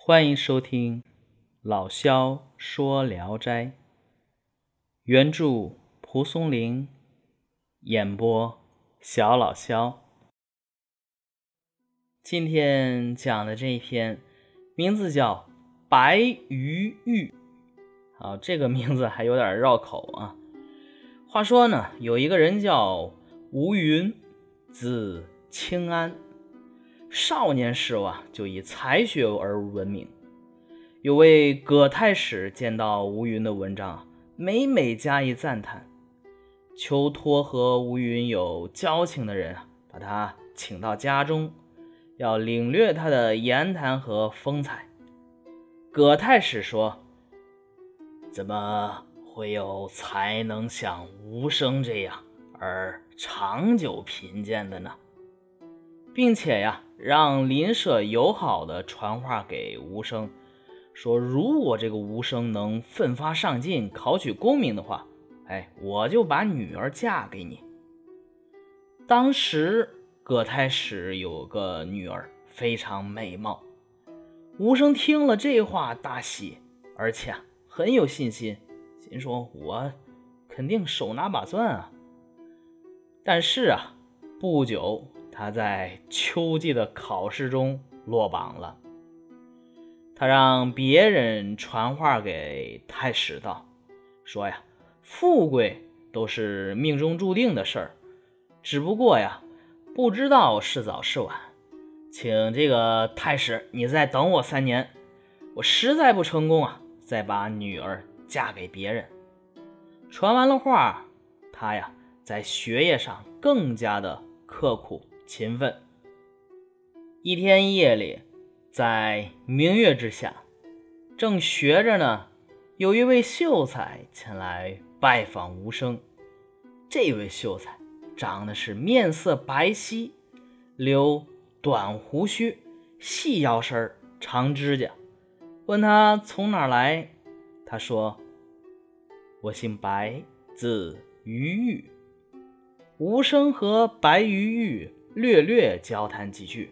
欢迎收听老萧说《聊斋》，原著蒲松龄，演播小老萧。今天讲的这一篇名字叫《白鱼玉》，好，这个名字还有点绕口啊。话说呢，有一个人叫吴云，字清安，少年时啊就以才学而闻名。有位葛太史见到吴云的文章，每每加以赞叹，求托和吴云有交情的人啊，把他请到家中。要领略他的言谈和风采。葛太史说：“怎么会有才能像吴生这样而长久贫贱的呢？”并且呀，让邻舍友好的传话给吴生，说：“如果这个吴生能奋发上进，考取功名的话，哎，我就把女儿嫁给你。”当时。葛太史有个女儿，非常美貌。吴生听了这话大喜，而且很有信心，心说：“我肯定手拿把攥啊！”但是啊，不久他在秋季的考试中落榜了。他让别人传话给太史道：“说呀，富贵都是命中注定的事儿，只不过呀。”不知道是早是晚，请这个太史，你再等我三年。我实在不成功啊，再把女儿嫁给别人。传完了话，他呀，在学业上更加的刻苦勤奋。一天夜里，在明月之下，正学着呢，有一位秀才前来拜访吴生。这位秀才。长得是面色白皙，留短胡须，细腰身长指甲。问他从哪来，他说：“我姓白，字于玉。”吴生和白于玉略略交谈几句，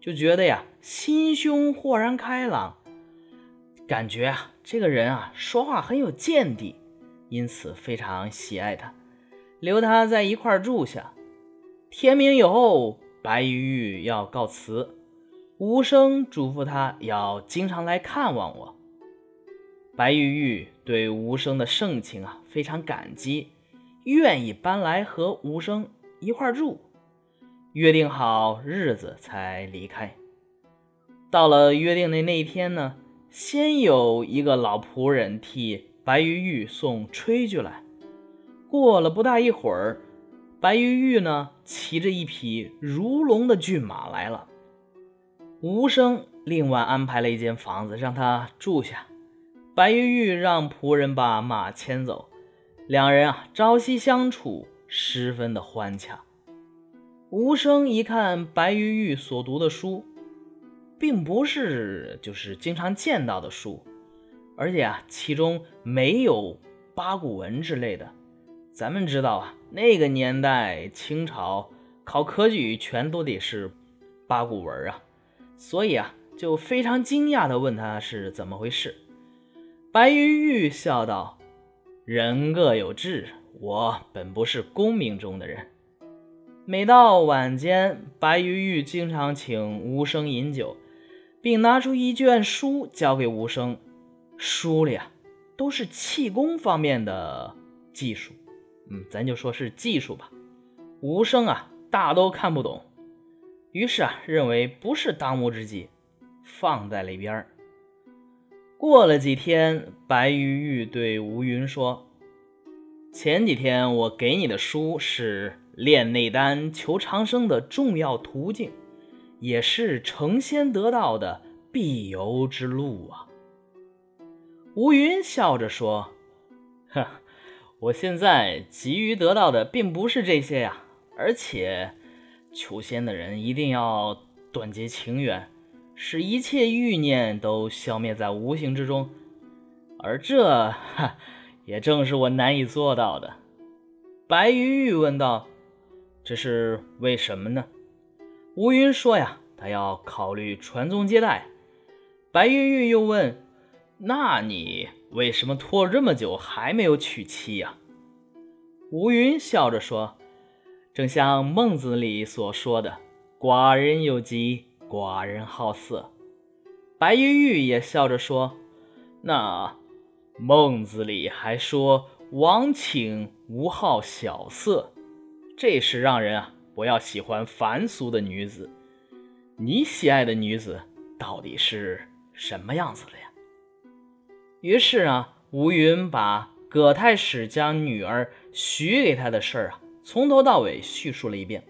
就觉得呀，心胸豁然开朗，感觉啊，这个人啊，说话很有见地，因此非常喜爱他。留他在一块住下。天明以后，白玉玉要告辞，无声嘱咐他要经常来看望我。白玉玉对无声的盛情啊非常感激，愿意搬来和无声一块住。约定好日子才离开。到了约定的那一天呢，先有一个老仆人替白玉玉送炊具来。过了不大一会儿，白玉玉呢骑着一匹如龙的骏马来了。吴生另外安排了一间房子让他住下。白玉玉让仆人把马牵走，两人啊朝夕相处，十分的欢洽。吴生一看白玉玉所读的书，并不是就是经常见到的书，而且啊其中没有八股文之类的。咱们知道啊，那个年代清朝考科举全都得是八股文啊，所以啊，就非常惊讶地问他是怎么回事。白玉玉笑道：“人各有志，我本不是功名中的人。”每到晚间，白玉玉经常请吴生饮酒，并拿出一卷书交给吴生，书里啊都是气功方面的技术。嗯，咱就说是技术吧。吴生啊，大都看不懂，于是啊，认为不是当务之急，放在了一边过了几天，白玉玉对吴云说：“前几天我给你的书是炼内丹求长生的重要途径，也是成仙得道的必由之路啊。”吴云笑着说：“呵。”我现在急于得到的并不是这些呀，而且求仙的人一定要断绝情缘，使一切欲念都消灭在无形之中，而这哈 也正是我难以做到的。白玉玉问道：“这是为什么呢？”吴云说：“呀，他要考虑传宗接代。”白玉玉又问：“那你为什么拖了这么久还没有娶妻呀？”吴云笑着说：“正像孟子里所说的，寡人有疾，寡人好色。”白玉玉也笑着说：“那孟子里还说，王请无好小色，这是让人啊不要喜欢凡俗的女子。你喜爱的女子到底是什么样子的呀？”于是啊，吴云把。葛太史将女儿许给他的事儿啊，从头到尾叙述了一遍。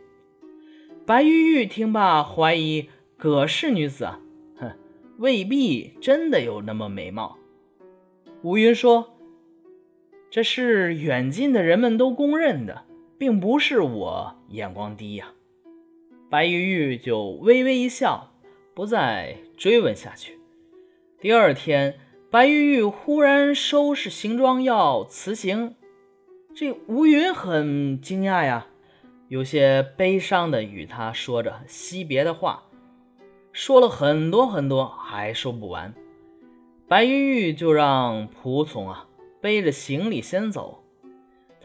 白玉玉听罢，怀疑葛氏女子啊，哼，未必真的有那么美貌。吴云说：“这是远近的人们都公认的，并不是我眼光低呀。”白玉玉就微微一笑，不再追问下去。第二天。白玉玉忽然收拾行装要辞行，这吴云很惊讶呀，有些悲伤的与他说着惜别的话，说了很多很多，还说不完。白玉玉就让仆从啊背着行李先走，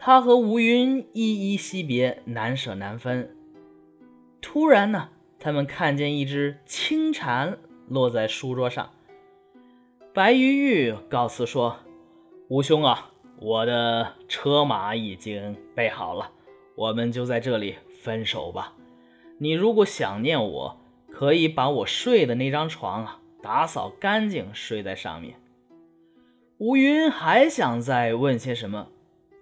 他和吴云依依惜别，难舍难分。突然呢，他们看见一只青蝉落在书桌上。白玉玉告辞说：“吴兄啊，我的车马已经备好了，我们就在这里分手吧。你如果想念我，可以把我睡的那张床啊打扫干净，睡在上面。”吴云还想再问些什么，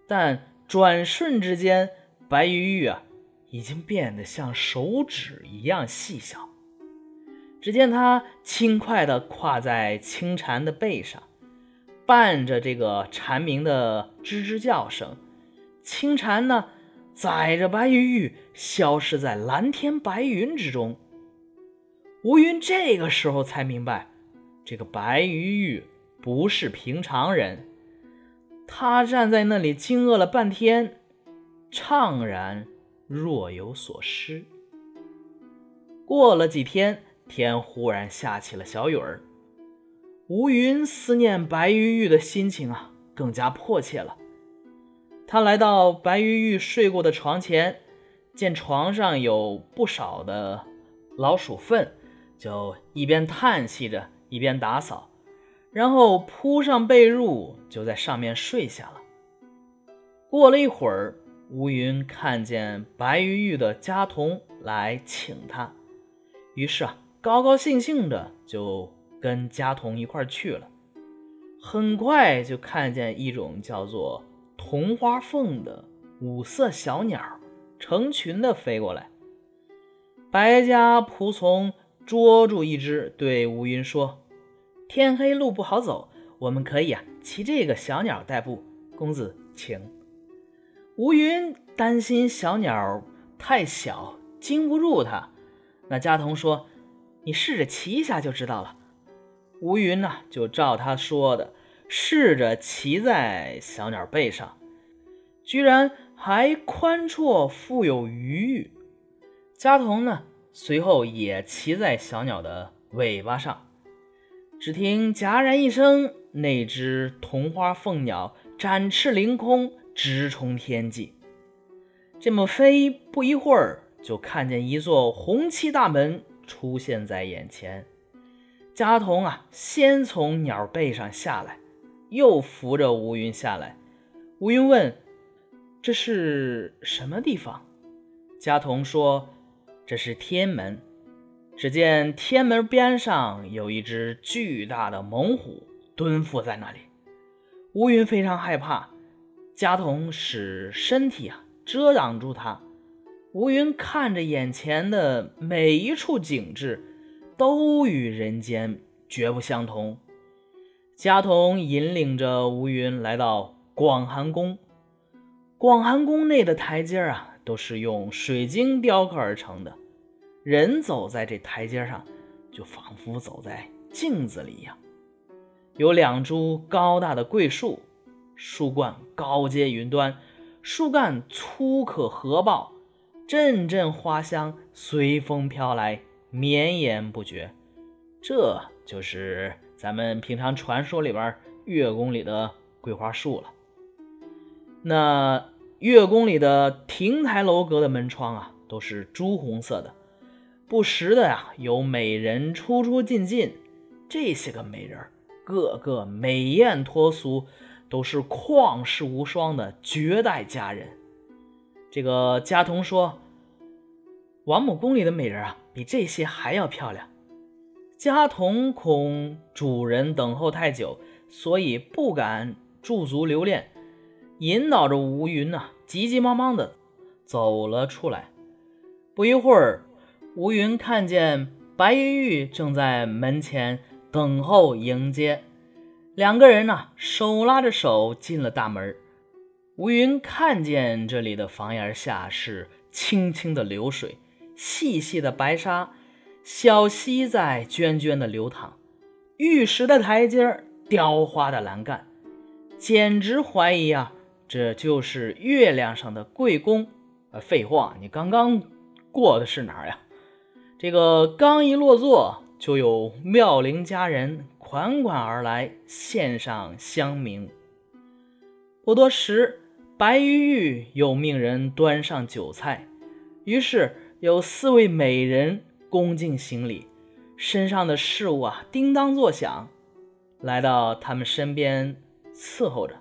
但转瞬之间，白玉玉啊已经变得像手指一样细小。只见他轻快地跨在青蝉的背上，伴着这个蝉鸣的吱吱叫声，青蝉呢载着白玉玉消失在蓝天白云之中。吴云这个时候才明白，这个白玉玉不是平常人。他站在那里惊愕了半天，怅然若有所失。过了几天。天忽然下起了小雨儿，吴云思念白玉玉的心情啊更加迫切了。他来到白玉玉睡过的床前，见床上有不少的老鼠粪，就一边叹息着，一边打扫，然后铺上被褥，就在上面睡下了。过了一会儿，乌云看见白玉玉的家童来请他，于是啊。高高兴兴的就跟家童一块去了，很快就看见一种叫做铜花凤的五色小鸟成群的飞过来。白家仆从捉住一只，对乌云说：“天黑路不好走，我们可以啊骑这个小鸟代步。公子请。”吴云担心小鸟太小，经不住他。那家童说。你试着骑一下就知道了。吴云呢，就照他说的，试着骑在小鸟背上，居然还宽绰，富有余裕。家童呢，随后也骑在小鸟的尾巴上。只听戛然一声，那只铜花凤鸟展翅凌空，直冲天际。这么飞，不一会儿就看见一座红漆大门。出现在眼前，家童啊，先从鸟背上下来，又扶着吴云下来。吴云问：“这是什么地方？”家童说：“这是天门。”只见天门边上有一只巨大的猛虎蹲伏在那里。乌云非常害怕，家童使身体啊遮挡住他。乌云看着眼前的每一处景致，都与人间绝不相同。家童引领着乌云来到广寒宫。广寒宫内的台阶啊，都是用水晶雕刻而成的，人走在这台阶上，就仿佛走在镜子里一样。有两株高大的桂树，树冠高接云端，树干粗可合抱。阵阵花香随风飘来，绵延不绝。这就是咱们平常传说里边月宫里的桂花树了。那月宫里的亭台楼阁的门窗啊，都是朱红色的，不时的呀有美人出出进进。这些个美人个个美艳脱俗，都是旷世无双的绝代佳人。这个家童说，王母宫里的美人啊，比这些还要漂亮。家童恐主人等候太久，所以不敢驻足留恋，引导着吴云呐，急急忙忙的走了出来。不一会儿，吴云看见白玉玉正在门前等候迎接，两个人呢，手拉着手进了大门。吴云看见这里的房檐下是清清的流水，细细的白沙。小溪在涓涓的流淌，玉石的台阶雕花的栏杆，简直怀疑啊，这就是月亮上的贵宫。呃，废话，你刚刚过的是哪儿呀？这个刚一落座，就有妙龄佳人款款而来，献上香茗。不多时，白玉玉又命人端上酒菜，于是有四位美人。恭敬行礼，身上的事物啊，叮当作响，来到他们身边伺候着。